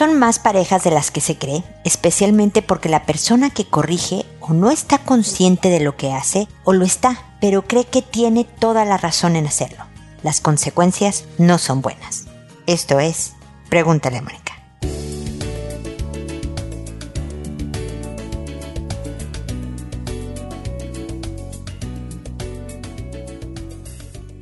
Son más parejas de las que se cree, especialmente porque la persona que corrige o no está consciente de lo que hace o lo está, pero cree que tiene toda la razón en hacerlo. Las consecuencias no son buenas. Esto es, pregúntale a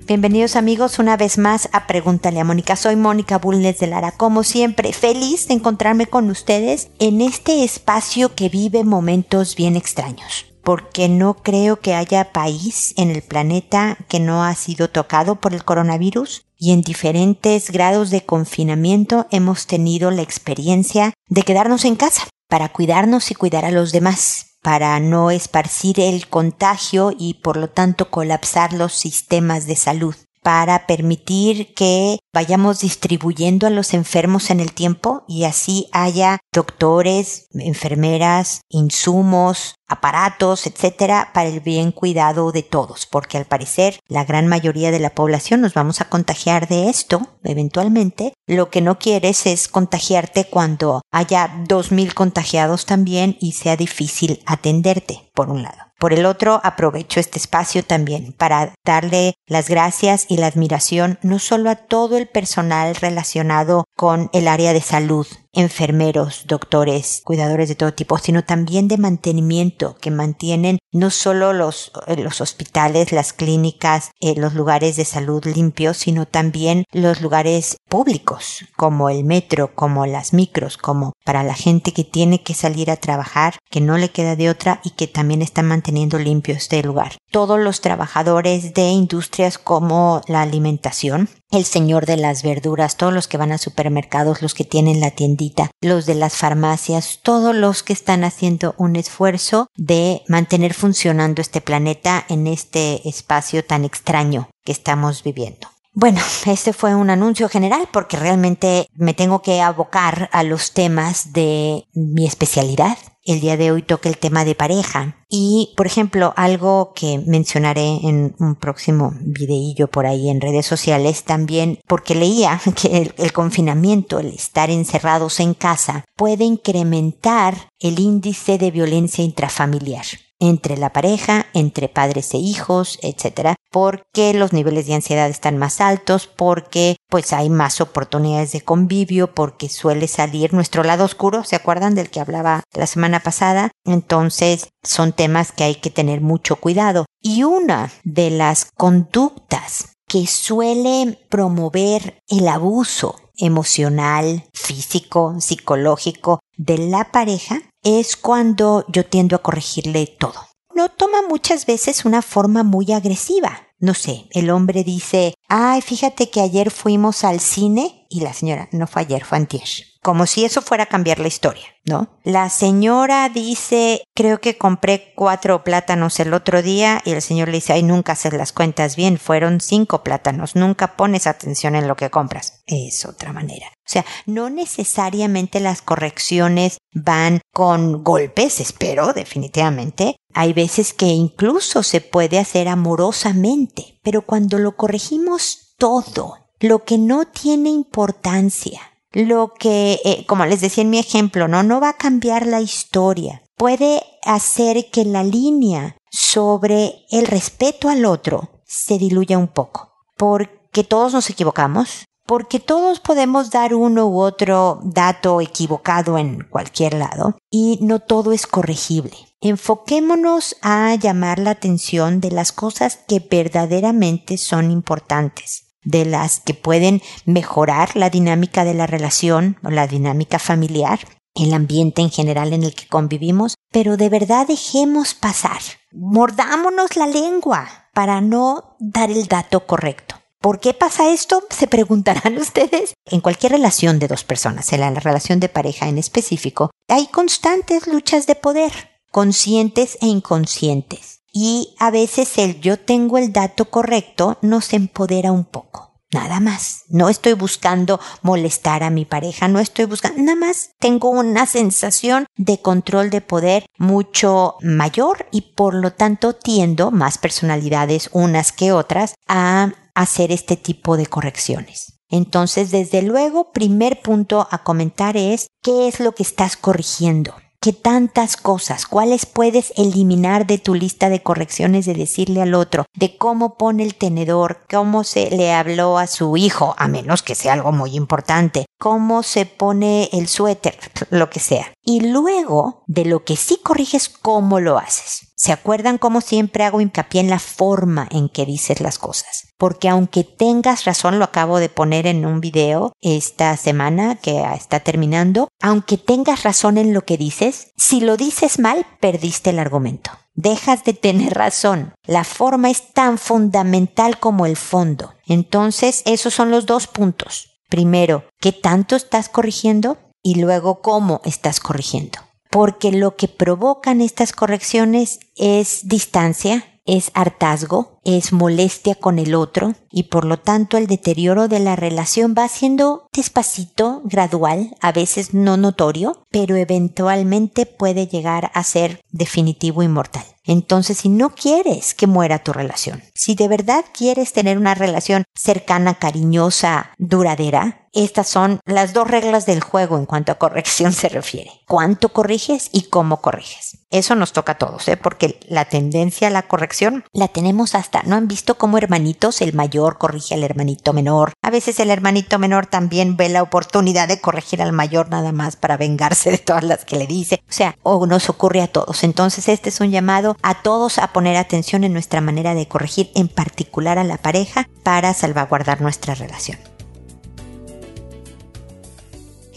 Bienvenidos amigos una vez más a Pregúntale a Mónica. Soy Mónica Bulnes de Lara, como siempre, feliz de encontrarme con ustedes en este espacio que vive momentos bien extraños. Porque no creo que haya país en el planeta que no ha sido tocado por el coronavirus y en diferentes grados de confinamiento hemos tenido la experiencia de quedarnos en casa para cuidarnos y cuidar a los demás para no esparcir el contagio y por lo tanto colapsar los sistemas de salud. Para permitir que vayamos distribuyendo a los enfermos en el tiempo y así haya doctores, enfermeras, insumos, aparatos, etcétera, para el bien cuidado de todos, porque al parecer la gran mayoría de la población nos vamos a contagiar de esto eventualmente. Lo que no quieres es contagiarte cuando haya dos mil contagiados también y sea difícil atenderte, por un lado. Por el otro, aprovecho este espacio también para darle las gracias y la admiración no solo a todo el personal relacionado con el área de salud, enfermeros, doctores, cuidadores de todo tipo, sino también de mantenimiento que mantienen no solo los, eh, los hospitales, las clínicas, eh, los lugares de salud limpios, sino también los lugares públicos, como el metro, como las micros, como para la gente que tiene que salir a trabajar, que no le queda de otra y que también está manteniendo limpio este lugar. Todos los trabajadores de industrias como la alimentación, el señor de las verduras, todos los que van a supermercados, los que tienen la tiendita, los de las farmacias, todos los que están haciendo un esfuerzo de mantener funcionando este planeta en este espacio tan extraño que estamos viviendo. Bueno, este fue un anuncio general porque realmente me tengo que abocar a los temas de mi especialidad, el día de hoy toca el tema de pareja. Y, por ejemplo, algo que mencionaré en un próximo videillo por ahí en redes sociales también, porque leía que el, confinamiento, el estar encerrados en casa, puede incrementar el índice de violencia intrafamiliar entre la pareja, entre padres e hijos, etcétera, porque los niveles de ansiedad están más altos, porque pues hay más oportunidades de convivio, porque suele salir nuestro lado oscuro, ¿se acuerdan del que hablaba la semana pasada? Entonces, son temas que hay que tener mucho cuidado. Y una de las conductas que suele promover el abuso emocional, físico, psicológico de la pareja es cuando yo tiendo a corregirle todo. No toma muchas veces una forma muy agresiva. No sé, el hombre dice, ay, fíjate que ayer fuimos al cine y la señora, no fue ayer, fue antier como si eso fuera a cambiar la historia, ¿no? La señora dice, creo que compré cuatro plátanos el otro día y el señor le dice, ay, nunca haces las cuentas bien, fueron cinco plátanos, nunca pones atención en lo que compras. Es otra manera. O sea, no necesariamente las correcciones van con golpes, espero, definitivamente. Hay veces que incluso se puede hacer amorosamente, pero cuando lo corregimos todo, lo que no tiene importancia, lo que, eh, como les decía en mi ejemplo, no, no va a cambiar la historia. Puede hacer que la línea sobre el respeto al otro se diluya un poco. Porque todos nos equivocamos, porque todos podemos dar uno u otro dato equivocado en cualquier lado y no todo es corregible. Enfoquémonos a llamar la atención de las cosas que verdaderamente son importantes de las que pueden mejorar la dinámica de la relación o la dinámica familiar, el ambiente en general en el que convivimos, pero de verdad dejemos pasar, mordámonos la lengua para no dar el dato correcto. ¿Por qué pasa esto? Se preguntarán ustedes. En cualquier relación de dos personas, en la relación de pareja en específico, hay constantes luchas de poder, conscientes e inconscientes y a veces el yo tengo el dato correcto nos empodera un poco. Nada más. No estoy buscando molestar a mi pareja, no estoy buscando, nada más tengo una sensación de control de poder mucho mayor y por lo tanto tiendo más personalidades unas que otras a hacer este tipo de correcciones. Entonces, desde luego, primer punto a comentar es qué es lo que estás corrigiendo. ¿Qué tantas cosas? ¿Cuáles puedes eliminar de tu lista de correcciones de decirle al otro? De cómo pone el tenedor, cómo se le habló a su hijo, a menos que sea algo muy importante, cómo se pone el suéter, lo que sea. Y luego, de lo que sí corriges, cómo lo haces. ¿Se acuerdan cómo siempre hago hincapié en la forma en que dices las cosas? Porque aunque tengas razón, lo acabo de poner en un video esta semana que está terminando, aunque tengas razón en lo que dices, si lo dices mal, perdiste el argumento. Dejas de tener razón. La forma es tan fundamental como el fondo. Entonces, esos son los dos puntos. Primero, ¿qué tanto estás corrigiendo? Y luego, ¿cómo estás corrigiendo? porque lo que provocan estas correcciones es distancia, es hartazgo, es molestia con el otro y por lo tanto el deterioro de la relación va siendo despacito, gradual, a veces no notorio, pero eventualmente puede llegar a ser definitivo y mortal. Entonces, si no quieres que muera tu relación, si de verdad quieres tener una relación cercana, cariñosa, duradera, estas son las dos reglas del juego en cuanto a corrección se refiere. ¿Cuánto corriges y cómo corriges? Eso nos toca a todos, ¿eh? porque la tendencia a la corrección la tenemos hasta, ¿no han visto cómo hermanitos, el mayor corrige al hermanito menor? A veces el hermanito menor también ve la oportunidad de corregir al mayor nada más para vengarse de todas las que le dice. O sea, o nos ocurre a todos. Entonces este es un llamado a todos a poner atención en nuestra manera de corregir, en particular a la pareja, para salvaguardar nuestra relación.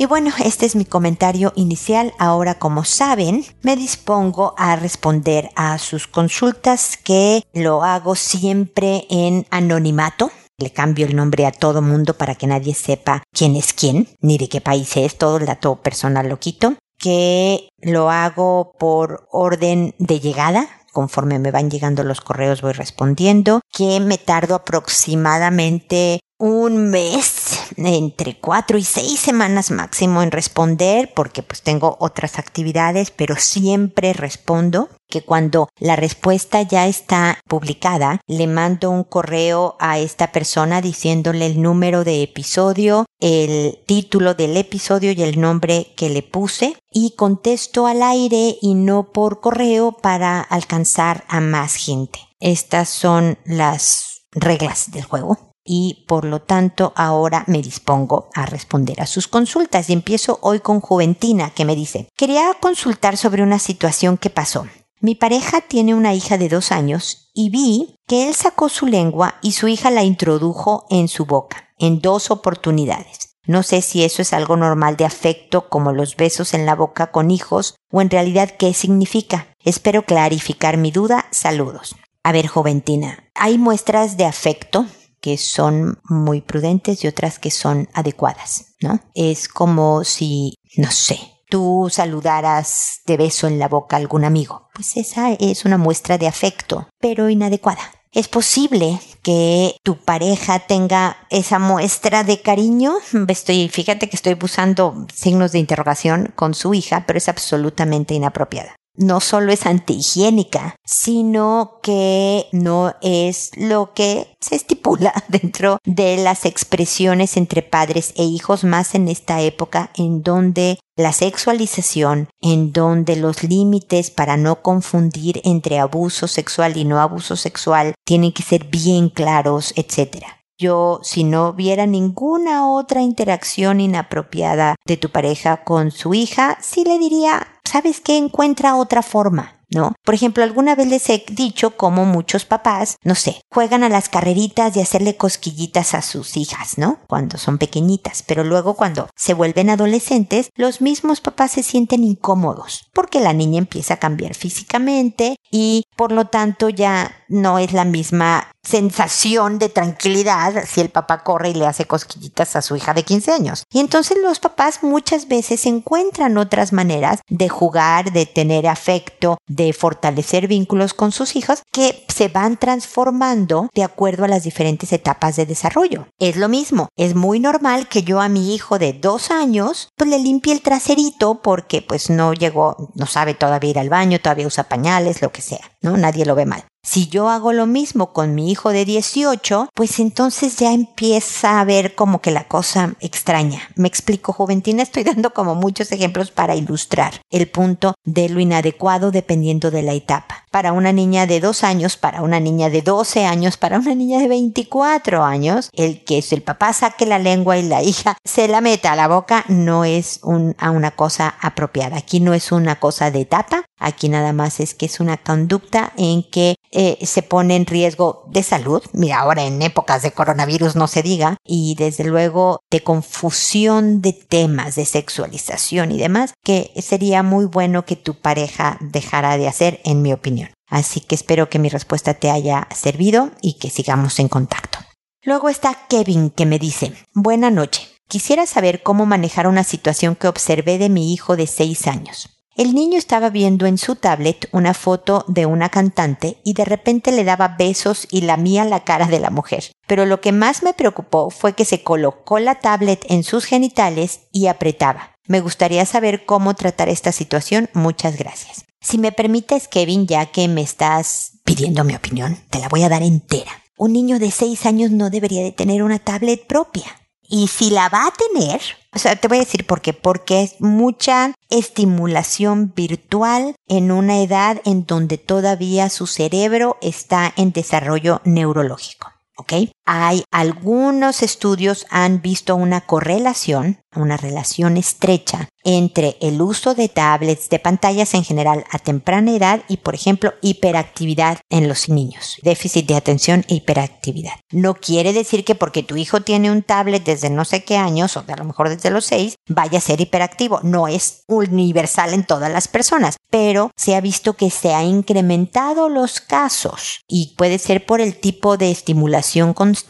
Y bueno, este es mi comentario inicial. Ahora, como saben, me dispongo a responder a sus consultas que lo hago siempre en anonimato. Le cambio el nombre a todo mundo para que nadie sepa quién es quién, ni de qué país es, todo el dato personal lo quito. Que lo hago por orden de llegada, conforme me van llegando los correos voy respondiendo, que me tardo aproximadamente un mes, entre cuatro y seis semanas máximo en responder, porque pues tengo otras actividades, pero siempre respondo que cuando la respuesta ya está publicada, le mando un correo a esta persona diciéndole el número de episodio, el título del episodio y el nombre que le puse y contesto al aire y no por correo para alcanzar a más gente. Estas son las reglas del juego y por lo tanto ahora me dispongo a responder a sus consultas y empiezo hoy con Juventina que me dice, quería consultar sobre una situación que pasó. Mi pareja tiene una hija de dos años y vi que él sacó su lengua y su hija la introdujo en su boca en dos oportunidades. No sé si eso es algo normal de afecto como los besos en la boca con hijos o en realidad qué significa. Espero clarificar mi duda. Saludos. A ver, Juventina, hay muestras de afecto que son muy prudentes y otras que son adecuadas, ¿no? Es como si, no sé, tú saludaras de beso en la boca a algún amigo. Pues esa es una muestra de afecto, pero inadecuada. Es posible que tu pareja tenga esa muestra de cariño. Estoy, fíjate que estoy usando signos de interrogación con su hija, pero es absolutamente inapropiada no solo es antihigiénica, sino que no es lo que se estipula dentro de las expresiones entre padres e hijos más en esta época en donde la sexualización, en donde los límites para no confundir entre abuso sexual y no abuso sexual tienen que ser bien claros, etc. Yo, si no viera ninguna otra interacción inapropiada de tu pareja con su hija, sí le diría, ¿sabes qué? Encuentra otra forma. ¿No? Por ejemplo, alguna vez les he dicho cómo muchos papás, no sé, juegan a las carreritas y hacerle cosquillitas a sus hijas, ¿no? Cuando son pequeñitas, pero luego cuando se vuelven adolescentes, los mismos papás se sienten incómodos porque la niña empieza a cambiar físicamente y por lo tanto ya no es la misma sensación de tranquilidad si el papá corre y le hace cosquillitas a su hija de 15 años. Y entonces los papás muchas veces encuentran otras maneras de jugar, de tener afecto, de fortalecer vínculos con sus hijos que se van transformando de acuerdo a las diferentes etapas de desarrollo. Es lo mismo, es muy normal que yo a mi hijo de dos años pues le limpie el traserito porque pues no llegó, no sabe todavía ir al baño, todavía usa pañales, lo que sea, ¿no? Nadie lo ve mal. Si yo hago lo mismo con mi hijo de 18, pues entonces ya empieza a ver como que la cosa extraña. Me explico, Juventina, estoy dando como muchos ejemplos para ilustrar el punto de lo inadecuado dependiendo de la etapa. Para una niña de 2 años, para una niña de 12 años, para una niña de 24 años, el que el papá saque la lengua y la hija se la meta a la boca no es una cosa apropiada. Aquí no es una cosa de etapa, aquí nada más es que es una conducta en que eh, se pone en riesgo de salud. Mira, ahora en épocas de coronavirus no se diga. Y desde luego de confusión de temas, de sexualización y demás, que sería muy bueno que tu pareja dejara de hacer, en mi opinión. Así que espero que mi respuesta te haya servido y que sigamos en contacto. Luego está Kevin que me dice, buena noche. Quisiera saber cómo manejar una situación que observé de mi hijo de 6 años. El niño estaba viendo en su tablet una foto de una cantante y de repente le daba besos y lamía la cara de la mujer. Pero lo que más me preocupó fue que se colocó la tablet en sus genitales y apretaba. Me gustaría saber cómo tratar esta situación. Muchas gracias. Si me permites, Kevin, ya que me estás pidiendo mi opinión, te la voy a dar entera. Un niño de 6 años no debería de tener una tablet propia. Y si la va a tener, o sea, te voy a decir por qué. Porque es mucha estimulación virtual en una edad en donde todavía su cerebro está en desarrollo neurológico. ¿Ok? Hay algunos estudios han visto una correlación, una relación estrecha entre el uso de tablets, de pantallas en general a temprana edad y, por ejemplo, hiperactividad en los niños, déficit de atención e hiperactividad. No quiere decir que porque tu hijo tiene un tablet desde no sé qué años, o a lo mejor desde los seis, vaya a ser hiperactivo. No es universal en todas las personas, pero se ha visto que se ha incrementado los casos y puede ser por el tipo de estimulación constante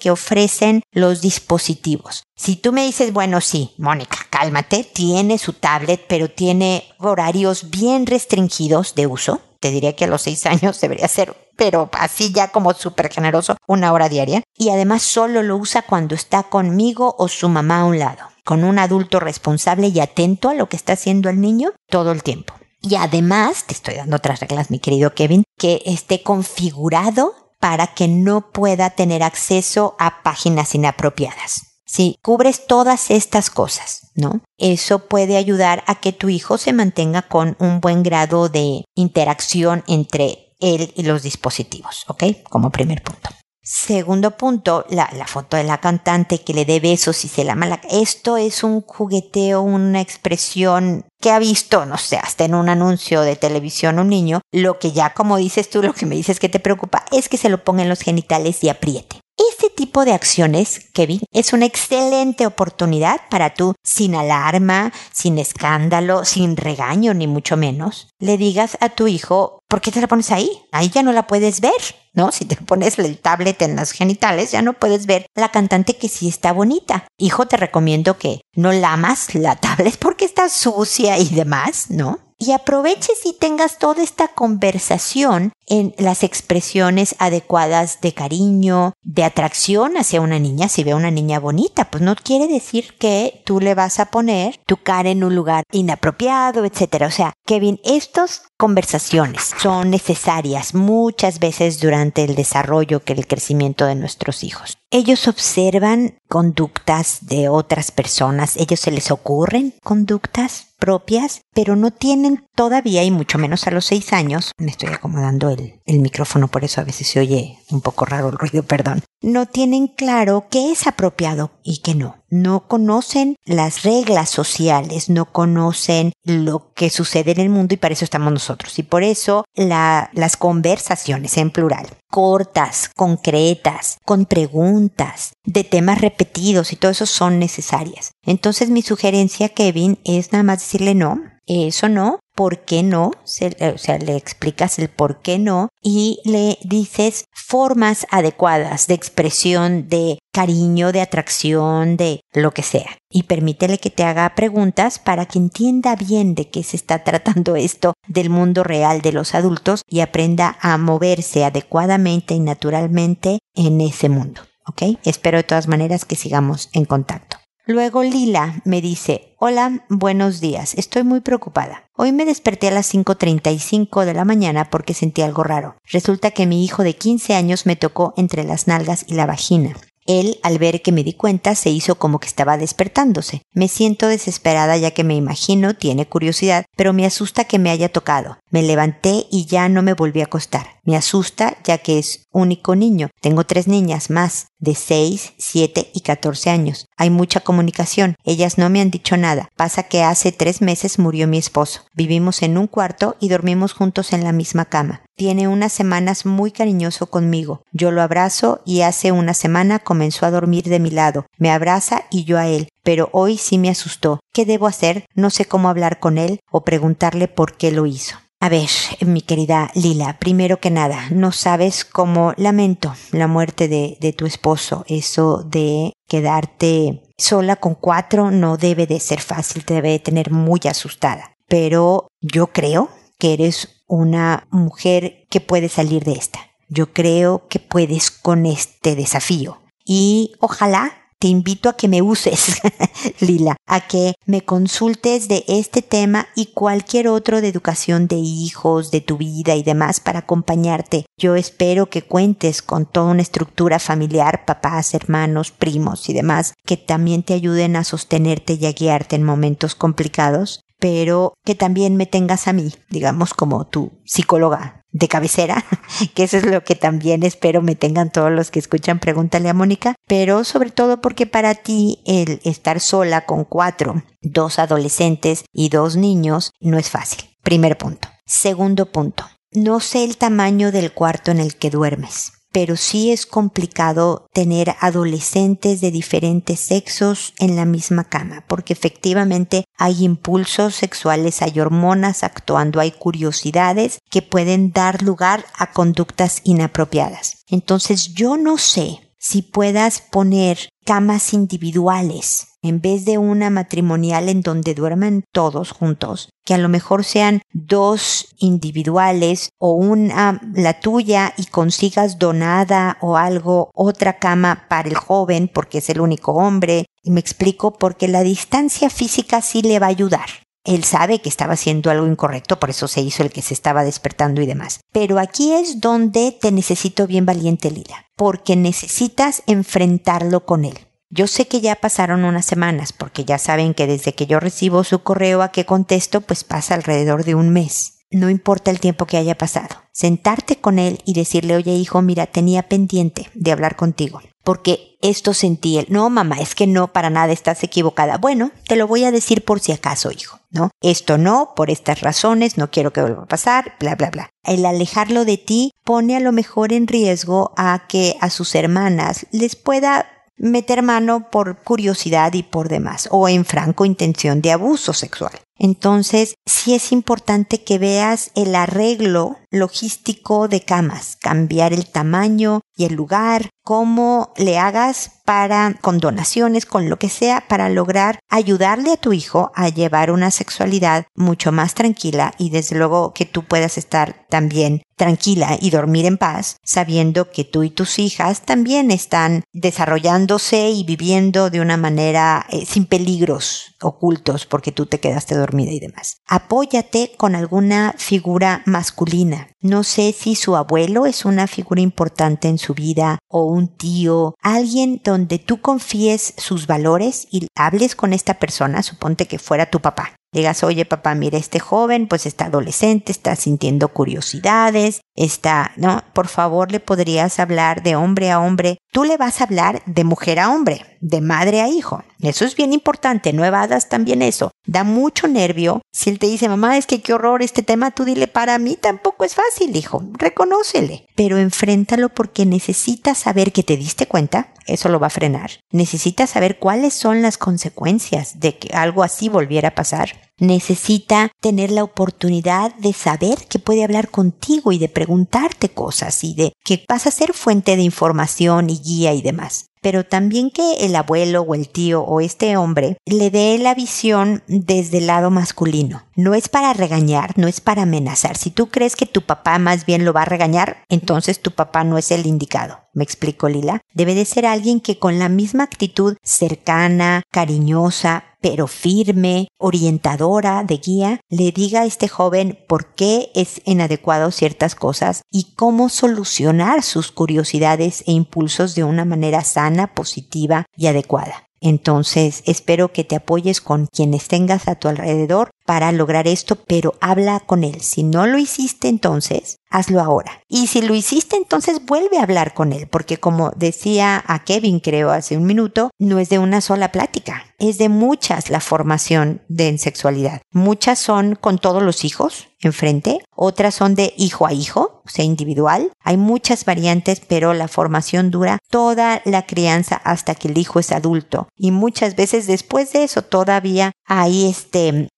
que ofrecen los dispositivos. Si tú me dices, bueno, sí, Mónica, cálmate, tiene su tablet, pero tiene horarios bien restringidos de uso. Te diría que a los seis años debería ser, pero así ya como súper generoso, una hora diaria. Y además solo lo usa cuando está conmigo o su mamá a un lado, con un adulto responsable y atento a lo que está haciendo el niño todo el tiempo. Y además, te estoy dando otras reglas, mi querido Kevin, que esté configurado para que no pueda tener acceso a páginas inapropiadas. Si cubres todas estas cosas, ¿no? Eso puede ayudar a que tu hijo se mantenga con un buen grado de interacción entre él y los dispositivos, ¿ok? Como primer punto. Segundo punto, la, foto de la cantante que le dé besos y se la mala. Esto es un jugueteo, una expresión que ha visto, no sé, hasta en un anuncio de televisión un niño. Lo que ya, como dices tú, lo que me dices que te preocupa es que se lo ponga en los genitales y apriete. Este tipo de acciones, Kevin, es una excelente oportunidad para tú, sin alarma, sin escándalo, sin regaño, ni mucho menos, le digas a tu hijo, ¿por qué te la pones ahí? Ahí ya no la puedes ver, ¿no? Si te pones el tablet en las genitales, ya no puedes ver la cantante que sí está bonita. Hijo, te recomiendo que no lamas la tablet porque está sucia y demás, ¿no? Y aproveches y tengas toda esta conversación en las expresiones adecuadas de cariño, de atracción hacia una niña. Si ve a una niña bonita, pues no quiere decir que tú le vas a poner tu cara en un lugar inapropiado, etcétera. O sea, Kevin, estas conversaciones son necesarias muchas veces durante el desarrollo que el crecimiento de nuestros hijos. Ellos observan conductas de otras personas, ellos se les ocurren conductas propias, pero no tienen todavía, y mucho menos a los seis años, me estoy acomodando el, el micrófono, por eso a veces se oye un poco raro el ruido, perdón, no tienen claro qué es apropiado y qué no. No conocen las reglas sociales, no conocen lo que sucede en el mundo y para eso estamos nosotros. Y por eso las conversaciones en plural, cortas, concretas, con preguntas, de temas repetidos y todo eso son necesarias. Entonces mi sugerencia, Kevin, es nada más decirle no, eso no, ¿por qué no? Eh, o sea, le explicas el por qué no y le dices formas adecuadas de expresión de cariño, de atracción, de lo que sea. Y permítele que te haga preguntas para que entienda bien de qué se está tratando esto del mundo real de los adultos y aprenda a moverse adecuadamente y naturalmente en ese mundo. ¿Ok? Espero de todas maneras que sigamos en contacto. Luego Lila me dice, hola, buenos días, estoy muy preocupada. Hoy me desperté a las 5.35 de la mañana porque sentí algo raro. Resulta que mi hijo de 15 años me tocó entre las nalgas y la vagina. Él, al ver que me di cuenta, se hizo como que estaba despertándose. Me siento desesperada ya que me imagino tiene curiosidad, pero me asusta que me haya tocado. Me levanté y ya no me volví a acostar. Me asusta ya que es único niño. Tengo tres niñas más, de 6, 7 y 14 años. Hay mucha comunicación. Ellas no me han dicho nada. Pasa que hace tres meses murió mi esposo. Vivimos en un cuarto y dormimos juntos en la misma cama. Tiene unas semanas muy cariñoso conmigo. Yo lo abrazo y hace una semana comenzó a dormir de mi lado. Me abraza y yo a él pero hoy sí me asustó. ¿Qué debo hacer? No sé cómo hablar con él o preguntarle por qué lo hizo. A ver, mi querida Lila, primero que nada, no sabes cómo lamento la muerte de, de tu esposo. Eso de quedarte sola con cuatro no debe de ser fácil, te debe de tener muy asustada. Pero yo creo que eres una mujer que puede salir de esta. Yo creo que puedes con este desafío. Y ojalá te invito a que me uses, Lila, a que me consultes de este tema y cualquier otro de educación de hijos, de tu vida y demás para acompañarte. Yo espero que cuentes con toda una estructura familiar, papás, hermanos, primos y demás, que también te ayuden a sostenerte y a guiarte en momentos complicados pero que también me tengas a mí, digamos, como tu psicóloga de cabecera, que eso es lo que también espero me tengan todos los que escuchan Pregúntale a Mónica, pero sobre todo porque para ti el estar sola con cuatro, dos adolescentes y dos niños no es fácil. Primer punto. Segundo punto. No sé el tamaño del cuarto en el que duermes pero sí es complicado tener adolescentes de diferentes sexos en la misma cama, porque efectivamente hay impulsos sexuales, hay hormonas actuando, hay curiosidades que pueden dar lugar a conductas inapropiadas. Entonces yo no sé si puedas poner camas individuales en vez de una matrimonial en donde duermen todos juntos, que a lo mejor sean dos individuales o una la tuya y consigas donada o algo, otra cama para el joven porque es el único hombre. Y me explico porque la distancia física sí le va a ayudar. Él sabe que estaba haciendo algo incorrecto, por eso se hizo el que se estaba despertando y demás. Pero aquí es donde te necesito bien valiente, Lila, porque necesitas enfrentarlo con él. Yo sé que ya pasaron unas semanas, porque ya saben que desde que yo recibo su correo a que contesto, pues pasa alrededor de un mes. No importa el tiempo que haya pasado. Sentarte con él y decirle, oye hijo, mira, tenía pendiente de hablar contigo. Porque esto sentí él. No, mamá, es que no, para nada estás equivocada. Bueno, te lo voy a decir por si acaso, hijo, ¿no? Esto no, por estas razones, no quiero que vuelva a pasar, bla, bla, bla. El alejarlo de ti pone a lo mejor en riesgo a que a sus hermanas les pueda meter mano por curiosidad y por demás, o en franco intención de abuso sexual. Entonces, sí es importante que veas el arreglo logístico de camas, cambiar el tamaño y el lugar, cómo le hagas para, con donaciones, con lo que sea, para lograr ayudarle a tu hijo a llevar una sexualidad mucho más tranquila y desde luego que tú puedas estar también tranquila y dormir en paz, sabiendo que tú y tus hijas también están desarrollándose y viviendo de una manera eh, sin peligros ocultos porque tú te quedaste dormida y demás. Apóyate con alguna figura masculina. No sé si su abuelo es una figura importante en su vida o un tío, alguien donde tú confíes sus valores y hables con esta persona, suponte que fuera tu papá. Digas, oye papá, mira, este joven pues está adolescente, está sintiendo curiosidades, está, ¿no? Por favor le podrías hablar de hombre a hombre. Tú le vas a hablar de mujer a hombre, de madre a hijo. Eso es bien importante, no evadas también eso. Da mucho nervio. Si él te dice, mamá, es que qué horror este tema, tú dile, para mí tampoco es fácil, hijo. Reconócele. Pero enfréntalo porque necesitas saber que te diste cuenta, eso lo va a frenar. Necesitas saber cuáles son las consecuencias de que algo así volviera a pasar. Necesita tener la oportunidad de saber que puede hablar contigo y de preguntarte cosas y de que vas a ser fuente de información y guía y demás. Pero también que el abuelo o el tío o este hombre le dé la visión desde el lado masculino. No es para regañar, no es para amenazar. Si tú crees que tu papá más bien lo va a regañar, entonces tu papá no es el indicado. ¿Me explico, Lila? Debe de ser alguien que con la misma actitud cercana, cariñosa, pero firme, orientadora, de guía, le diga a este joven por qué es inadecuado ciertas cosas y cómo solucionar sus curiosidades e impulsos de una manera sana, positiva y adecuada. Entonces, espero que te apoyes con quienes tengas a tu alrededor para lograr esto, pero habla con él. Si no lo hiciste entonces, hazlo ahora. Y si lo hiciste entonces, vuelve a hablar con él, porque como decía a Kevin, creo, hace un minuto, no es de una sola plática, es de muchas la formación de en sexualidad. Muchas son con todos los hijos enfrente, otras son de hijo a hijo, o sea, individual. Hay muchas variantes, pero la formación dura toda la crianza hasta que el hijo es adulto. Y muchas veces después de eso todavía hay este,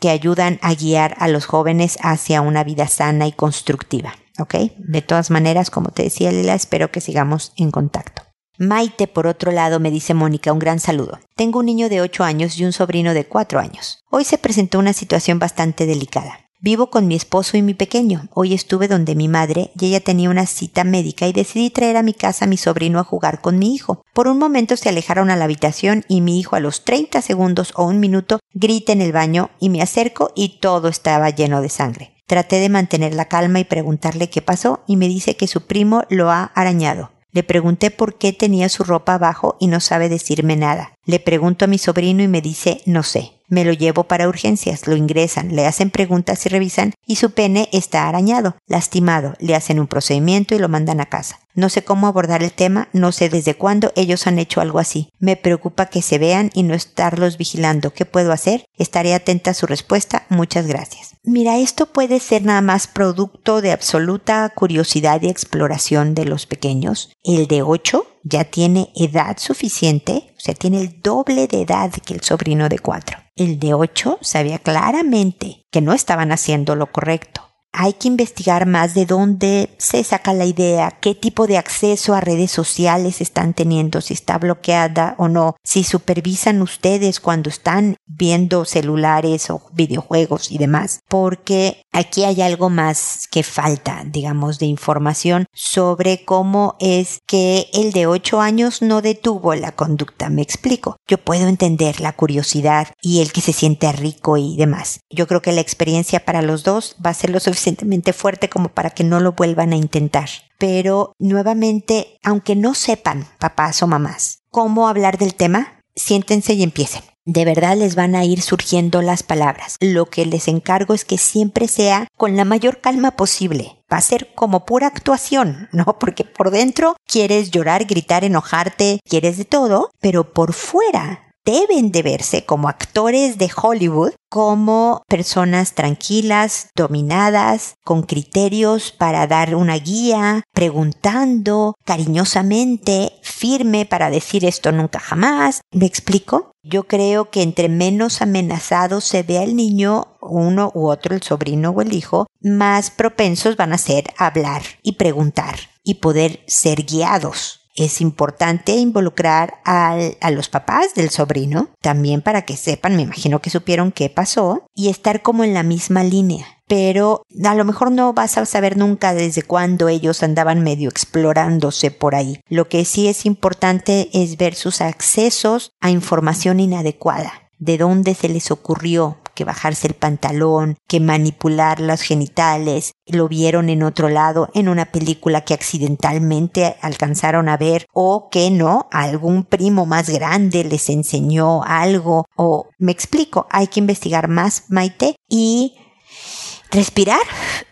que ayudan a guiar a los jóvenes hacia una vida sana y constructiva. ¿Ok? De todas maneras, como te decía Lila, espero que sigamos en contacto. Maite, por otro lado, me dice Mónica, un gran saludo. Tengo un niño de 8 años y un sobrino de 4 años. Hoy se presentó una situación bastante delicada. Vivo con mi esposo y mi pequeño. Hoy estuve donde mi madre y ella tenía una cita médica y decidí traer a mi casa a mi sobrino a jugar con mi hijo. Por un momento se alejaron a la habitación y mi hijo a los 30 segundos o un minuto grita en el baño y me acerco y todo estaba lleno de sangre. Traté de mantener la calma y preguntarle qué pasó y me dice que su primo lo ha arañado. Le pregunté por qué tenía su ropa abajo y no sabe decirme nada. Le pregunto a mi sobrino y me dice no sé. Me lo llevo para urgencias, lo ingresan, le hacen preguntas y revisan y su pene está arañado, lastimado, le hacen un procedimiento y lo mandan a casa. No sé cómo abordar el tema, no sé desde cuándo ellos han hecho algo así. Me preocupa que se vean y no estarlos vigilando. ¿Qué puedo hacer? Estaré atenta a su respuesta. Muchas gracias. Mira, esto puede ser nada más producto de absoluta curiosidad y exploración de los pequeños. El de 8 ya tiene edad suficiente, o sea, tiene el doble de edad que el sobrino de 4. El de 8 sabía claramente que no estaban haciendo lo correcto hay que investigar más de dónde se saca la idea, qué tipo de acceso a redes sociales están teniendo, si está bloqueada o no, si supervisan ustedes cuando están viendo celulares o videojuegos y demás, porque aquí hay algo más que falta, digamos, de información sobre cómo es que el de 8 años no detuvo la conducta. Me explico. Yo puedo entender la curiosidad y el que se siente rico y demás. Yo creo que la experiencia para los dos va a ser lo suficientemente fuerte como para que no lo vuelvan a intentar. Pero nuevamente, aunque no sepan, papás o mamás, cómo hablar del tema, siéntense y empiecen. De verdad les van a ir surgiendo las palabras. Lo que les encargo es que siempre sea con la mayor calma posible. Va a ser como pura actuación, ¿no? Porque por dentro quieres llorar, gritar, enojarte, quieres de todo, pero por fuera deben de verse como actores de Hollywood, como personas tranquilas, dominadas, con criterios para dar una guía, preguntando cariñosamente, firme para decir esto nunca jamás. ¿Me explico? Yo creo que entre menos amenazado se vea el niño, uno u otro, el sobrino o el hijo, más propensos van a ser a hablar y preguntar y poder ser guiados es importante involucrar a los papás del sobrino, también para que sepan, me imagino que supieron qué pasó, y estar como en la misma línea. Pero a lo mejor no vas a saber nunca desde cuándo ellos andaban medio explorándose por ahí. Lo que sí es importante es ver sus accesos a información inadecuada de dónde se les ocurrió que bajarse el pantalón, que manipular los genitales, lo vieron en otro lado, en una película que accidentalmente alcanzaron a ver, o que no, algún primo más grande les enseñó algo, o me explico, hay que investigar más, Maite, y respirar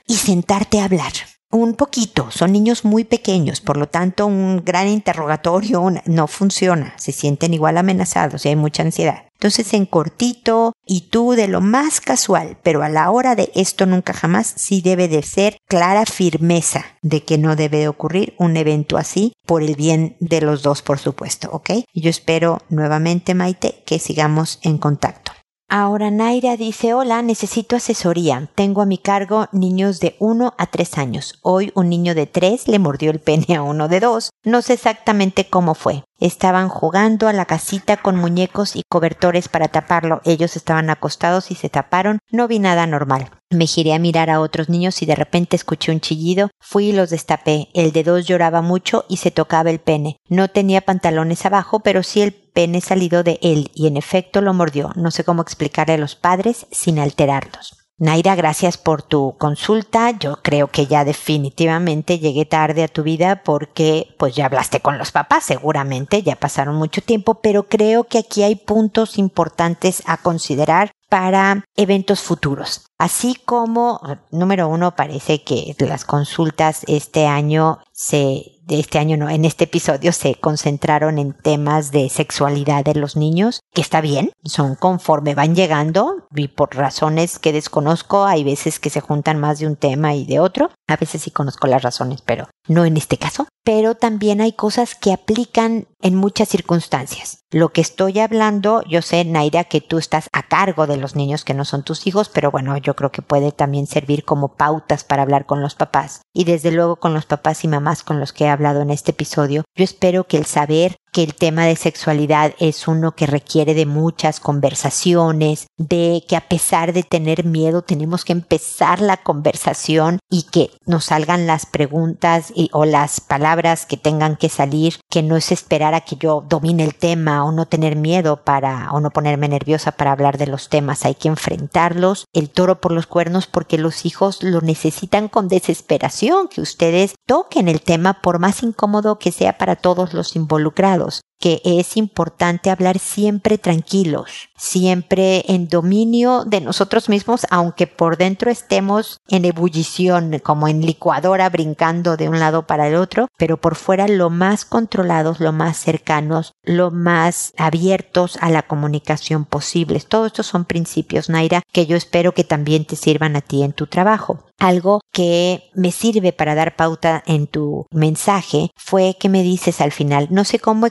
y sentarte a hablar un poquito, son niños muy pequeños, por lo tanto un gran interrogatorio no funciona, se sienten igual amenazados y hay mucha ansiedad. Entonces en cortito y tú de lo más casual, pero a la hora de esto nunca jamás, sí debe de ser clara firmeza de que no debe de ocurrir un evento así por el bien de los dos, por supuesto, ¿ok? Y yo espero nuevamente, Maite, que sigamos en contacto. Ahora Naira dice, hola, necesito asesoría. Tengo a mi cargo niños de 1 a 3 años. Hoy un niño de 3 le mordió el pene a uno de 2. No sé exactamente cómo fue. Estaban jugando a la casita con muñecos y cobertores para taparlo. Ellos estaban acostados y se taparon. No vi nada normal. Me giré a mirar a otros niños y de repente escuché un chillido. Fui y los destapé. El de dos lloraba mucho y se tocaba el pene. No tenía pantalones abajo, pero sí el pene salido de él y en efecto lo mordió. No sé cómo explicarle a los padres sin alterarlos. Naira, gracias por tu consulta. Yo creo que ya definitivamente llegué tarde a tu vida porque pues ya hablaste con los papás, seguramente ya pasaron mucho tiempo, pero creo que aquí hay puntos importantes a considerar para eventos futuros. Así como, número uno, parece que las consultas este año se este año no, en este episodio se concentraron en temas de sexualidad de los niños, que está bien, son conforme van llegando y por razones que desconozco, hay veces que se juntan más de un tema y de otro, a veces sí conozco las razones, pero no en este caso, pero también hay cosas que aplican en muchas circunstancias. Lo que estoy hablando, yo sé, Naira, que tú estás a cargo de los niños que no son tus hijos, pero bueno, yo creo que puede también servir como pautas para hablar con los papás. Y desde luego con los papás y mamás con los que he hablado en este episodio, yo espero que el saber que el tema de sexualidad es uno que requiere de muchas conversaciones, de que a pesar de tener miedo tenemos que empezar la conversación y que nos salgan las preguntas y, o las palabras que tengan que salir, que no es esperar a que yo domine el tema o no tener miedo para o no ponerme nerviosa para hablar de los temas, hay que enfrentarlos, el toro por los cuernos porque los hijos lo necesitan con desesperación, que ustedes toquen el tema por más incómodo que sea para todos los involucrados regalos que es importante hablar siempre tranquilos, siempre en dominio de nosotros mismos, aunque por dentro estemos en ebullición, como en licuadora, brincando de un lado para el otro, pero por fuera lo más controlados, lo más cercanos, lo más abiertos a la comunicación posibles. Todos estos son principios, Naira, que yo espero que también te sirvan a ti en tu trabajo. Algo que me sirve para dar pauta en tu mensaje fue que me dices al final, no sé cómo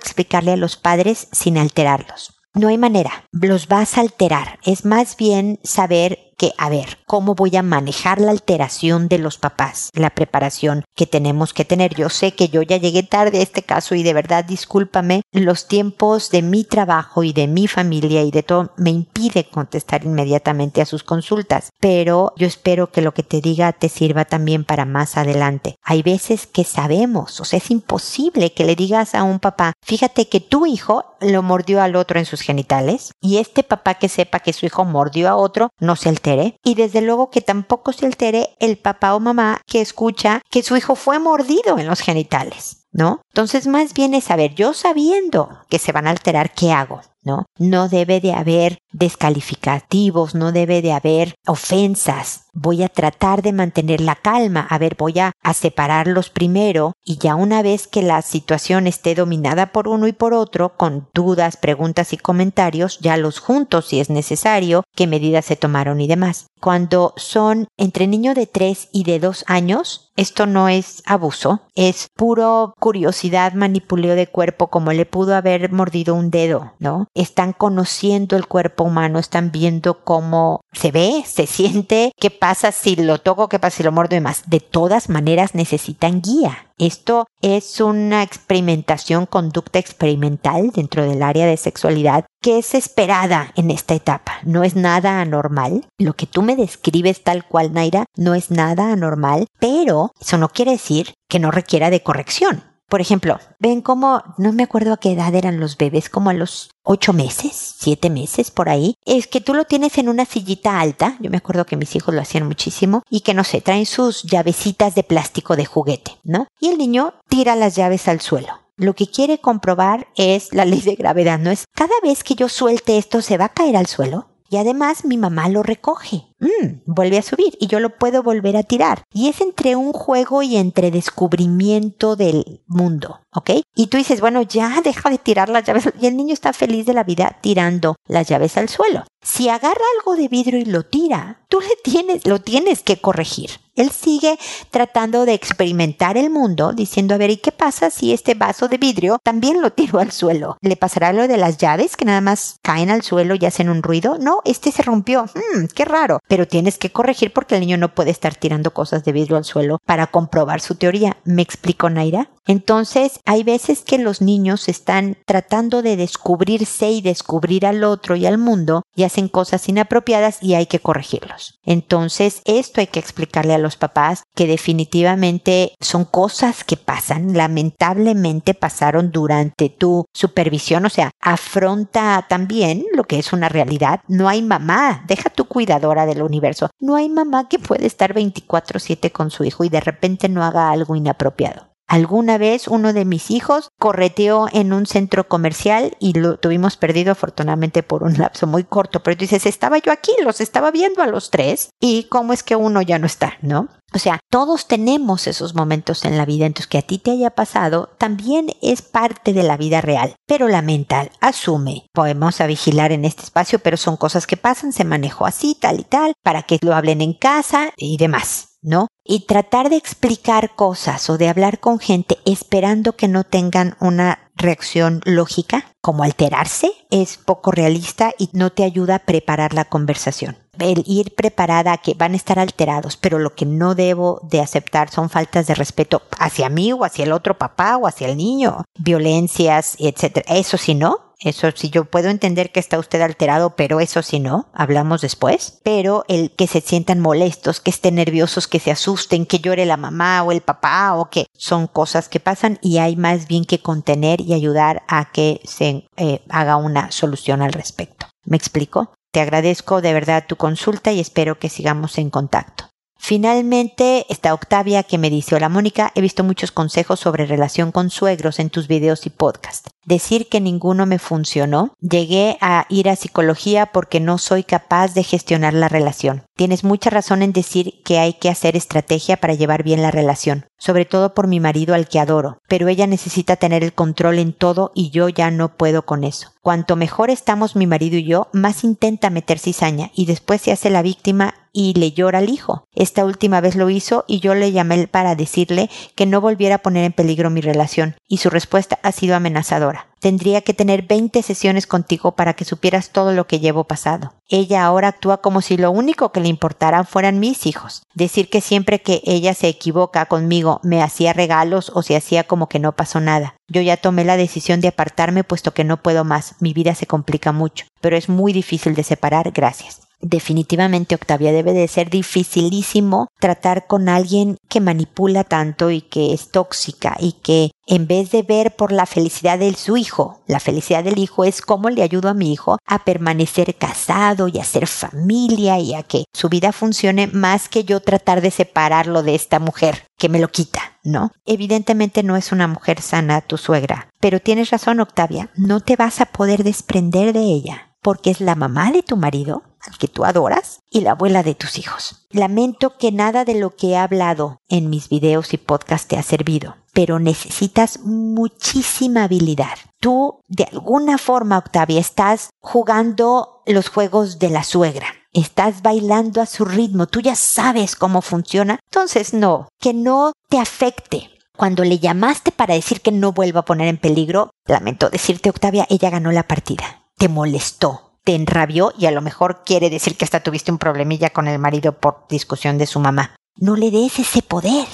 a los padres sin alterarlos. No hay manera, los vas a alterar. Es más bien saber que, a ver, ¿cómo voy a manejar la alteración de los papás? La preparación que tenemos que tener. Yo sé que yo ya llegué tarde a este caso y de verdad discúlpame, los tiempos de mi trabajo y de mi familia y de todo me impide contestar inmediatamente a sus consultas, pero yo espero que lo que te diga te sirva también para más adelante. Hay veces que sabemos, o sea, es imposible que le digas a un papá, fíjate que tu hijo lo mordió al otro en sus genitales y este papá que sepa que su hijo mordió a otro no se altera y desde luego que tampoco se altere el papá o mamá que escucha que su hijo fue mordido en los genitales, ¿no? Entonces más bien es saber, yo sabiendo que se van a alterar, ¿qué hago? ¿No? No debe de haber descalificativos, no debe de haber ofensas. Voy a tratar de mantener la calma. A ver, voy a, separarlos primero y ya una vez que la situación esté dominada por uno y por otro, con dudas, preguntas y comentarios, ya los juntos si es necesario, qué medidas se tomaron y demás. Cuando son entre niño de 3 y de 2 años, esto no es abuso, es puro curiosidad, manipuleo de cuerpo como le pudo haber mordido un dedo, ¿no? Están conociendo el cuerpo humano, están viendo cómo se ve, se siente, qué pasa si lo toco, qué pasa si lo muerdo y demás. De todas maneras necesitan guía. Esto es una experimentación, conducta experimental dentro del área de sexualidad que es esperada en esta etapa. No es nada anormal. Lo que tú me describes tal cual, Naira, no es nada anormal, pero eso no quiere decir que no requiera de corrección. Por ejemplo, ven cómo, no me acuerdo a qué edad eran los bebés, como a los ocho meses, siete meses por ahí. Es que tú lo tienes en una sillita alta, yo me acuerdo que mis hijos lo hacían muchísimo, y que no sé, traen sus llavecitas de plástico de juguete, ¿no? Y el niño tira las llaves al suelo. Lo que quiere comprobar es la ley de gravedad, ¿no es? Cada vez que yo suelte esto se va a caer al suelo. Y además mi mamá lo recoge. Mm, vuelve a subir y yo lo puedo volver a tirar. Y es entre un juego y entre descubrimiento del mundo, ¿ok? Y tú dices, bueno, ya deja de tirar las llaves. Y el niño está feliz de la vida tirando las llaves al suelo. Si agarra algo de vidrio y lo tira, tú le tienes, lo tienes que corregir. Él sigue tratando de experimentar el mundo, diciendo, a ver, ¿y qué pasa si este vaso de vidrio también lo tiro al suelo? ¿Le pasará lo de las llaves que nada más caen al suelo y hacen un ruido? No, este se rompió. Hmm, qué raro. Pero tienes que corregir porque el niño no puede estar tirando cosas de vidrio al suelo para comprobar su teoría. ¿Me explico, Naira? Entonces, hay veces que los niños están tratando de descubrirse y descubrir al otro y al mundo y hacen cosas inapropiadas y hay que corregirlos. Entonces, esto hay que explicarle a los papás que definitivamente son cosas que pasan, lamentablemente pasaron durante tu supervisión, o sea, afronta también lo que es una realidad. No hay mamá, deja tu cuidadora del universo, no hay mamá que puede estar 24/7 con su hijo y de repente no haga algo inapropiado. Alguna vez uno de mis hijos correteó en un centro comercial y lo tuvimos perdido afortunadamente por un lapso muy corto, pero dices, estaba yo aquí, los estaba viendo a los tres y cómo es que uno ya no está, ¿no? O sea, todos tenemos esos momentos en la vida, entonces que a ti te haya pasado también es parte de la vida real, pero la mental asume, podemos a vigilar en este espacio, pero son cosas que pasan, se manejó así, tal y tal, para que lo hablen en casa y demás. ¿No? Y tratar de explicar cosas o de hablar con gente esperando que no tengan una reacción lógica, como alterarse, es poco realista y no te ayuda a preparar la conversación. El ir preparada a que van a estar alterados, pero lo que no debo de aceptar son faltas de respeto hacia mí o hacia el otro papá o hacia el niño, violencias, etc. Eso sí no, eso sí, yo puedo entender que está usted alterado, pero eso sí no, hablamos después. Pero el que se sientan molestos, que estén nerviosos, que se asusten, que llore la mamá o el papá o que son cosas que pasan y hay más bien que contener y ayudar a que se eh, haga una solución al respecto. ¿Me explico? Te agradezco de verdad tu consulta y espero que sigamos en contacto. Finalmente está Octavia que me dice, hola Mónica, he visto muchos consejos sobre relación con suegros en tus videos y podcast. Decir que ninguno me funcionó. Llegué a ir a psicología porque no soy capaz de gestionar la relación. Tienes mucha razón en decir que hay que hacer estrategia para llevar bien la relación, sobre todo por mi marido al que adoro, pero ella necesita tener el control en todo y yo ya no puedo con eso. Cuanto mejor estamos mi marido y yo, más intenta meter cizaña y después se hace la víctima y le llora al hijo. Esta última vez lo hizo y yo le llamé para decirle que no volviera a poner en peligro mi relación, y su respuesta ha sido amenazadora. Tendría que tener 20 sesiones contigo para que supieras todo lo que llevo pasado. Ella ahora actúa como si lo único que le importara fueran mis hijos. Decir que siempre que ella se equivoca conmigo me hacía regalos o se hacía como que no pasó nada. Yo ya tomé la decisión de apartarme puesto que no puedo más. Mi vida se complica mucho, pero es muy difícil de separar. Gracias. Definitivamente, Octavia, debe de ser dificilísimo tratar con alguien que manipula tanto y que es tóxica y que en vez de ver por la felicidad de su hijo, la felicidad del hijo es cómo le ayudo a mi hijo a permanecer casado y a ser familia y a que su vida funcione más que yo tratar de separarlo de esta mujer que me lo quita, ¿no? Evidentemente no es una mujer sana tu suegra, pero tienes razón, Octavia, no te vas a poder desprender de ella porque es la mamá de tu marido, al que tú adoras, y la abuela de tus hijos. Lamento que nada de lo que he hablado en mis videos y podcasts te ha servido, pero necesitas muchísima habilidad. Tú, de alguna forma, Octavia, estás jugando los juegos de la suegra. Estás bailando a su ritmo, tú ya sabes cómo funciona. Entonces, no, que no te afecte, cuando le llamaste para decir que no vuelva a poner en peligro, lamento decirte, Octavia, ella ganó la partida te molestó, te enrabió y a lo mejor quiere decir que hasta tuviste un problemilla con el marido por discusión de su mamá. No le des ese poder.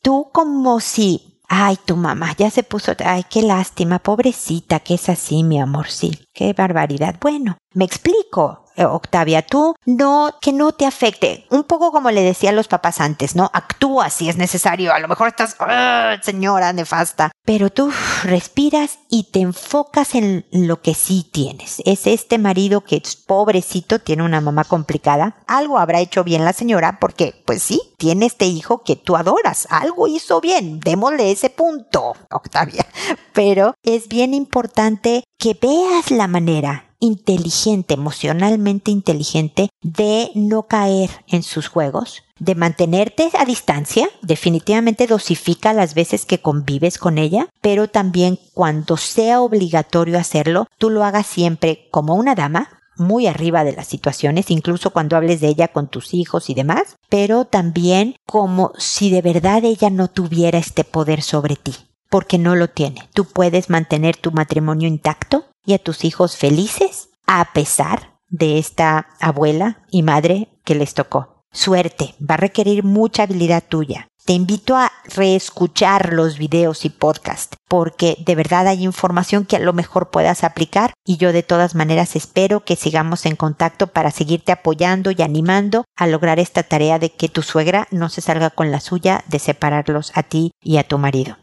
Tú como si... Ay, tu mamá ya se puso... Ay, qué lástima, pobrecita, que es así, mi amor, sí. Qué barbaridad. Bueno, me explico. Eh, Octavia, tú no, que no te afecte. Un poco como le decía a los papás antes, ¿no? Actúa si es necesario. A lo mejor estás, ah, señora nefasta. Pero tú respiras y te enfocas en lo que sí tienes. Es este marido que es pobrecito, tiene una mamá complicada. Algo habrá hecho bien la señora porque, pues sí, tiene este hijo que tú adoras. Algo hizo bien. Démosle ese punto, Octavia. Pero es bien importante que veas la manera inteligente, emocionalmente inteligente, de no caer en sus juegos, de mantenerte a distancia, definitivamente dosifica las veces que convives con ella, pero también cuando sea obligatorio hacerlo, tú lo hagas siempre como una dama, muy arriba de las situaciones, incluso cuando hables de ella con tus hijos y demás, pero también como si de verdad ella no tuviera este poder sobre ti, porque no lo tiene. Tú puedes mantener tu matrimonio intacto y a tus hijos felices a pesar de esta abuela y madre que les tocó. Suerte, va a requerir mucha habilidad tuya. Te invito a reescuchar los videos y podcast porque de verdad hay información que a lo mejor puedas aplicar y yo de todas maneras espero que sigamos en contacto para seguirte apoyando y animando a lograr esta tarea de que tu suegra no se salga con la suya de separarlos a ti y a tu marido.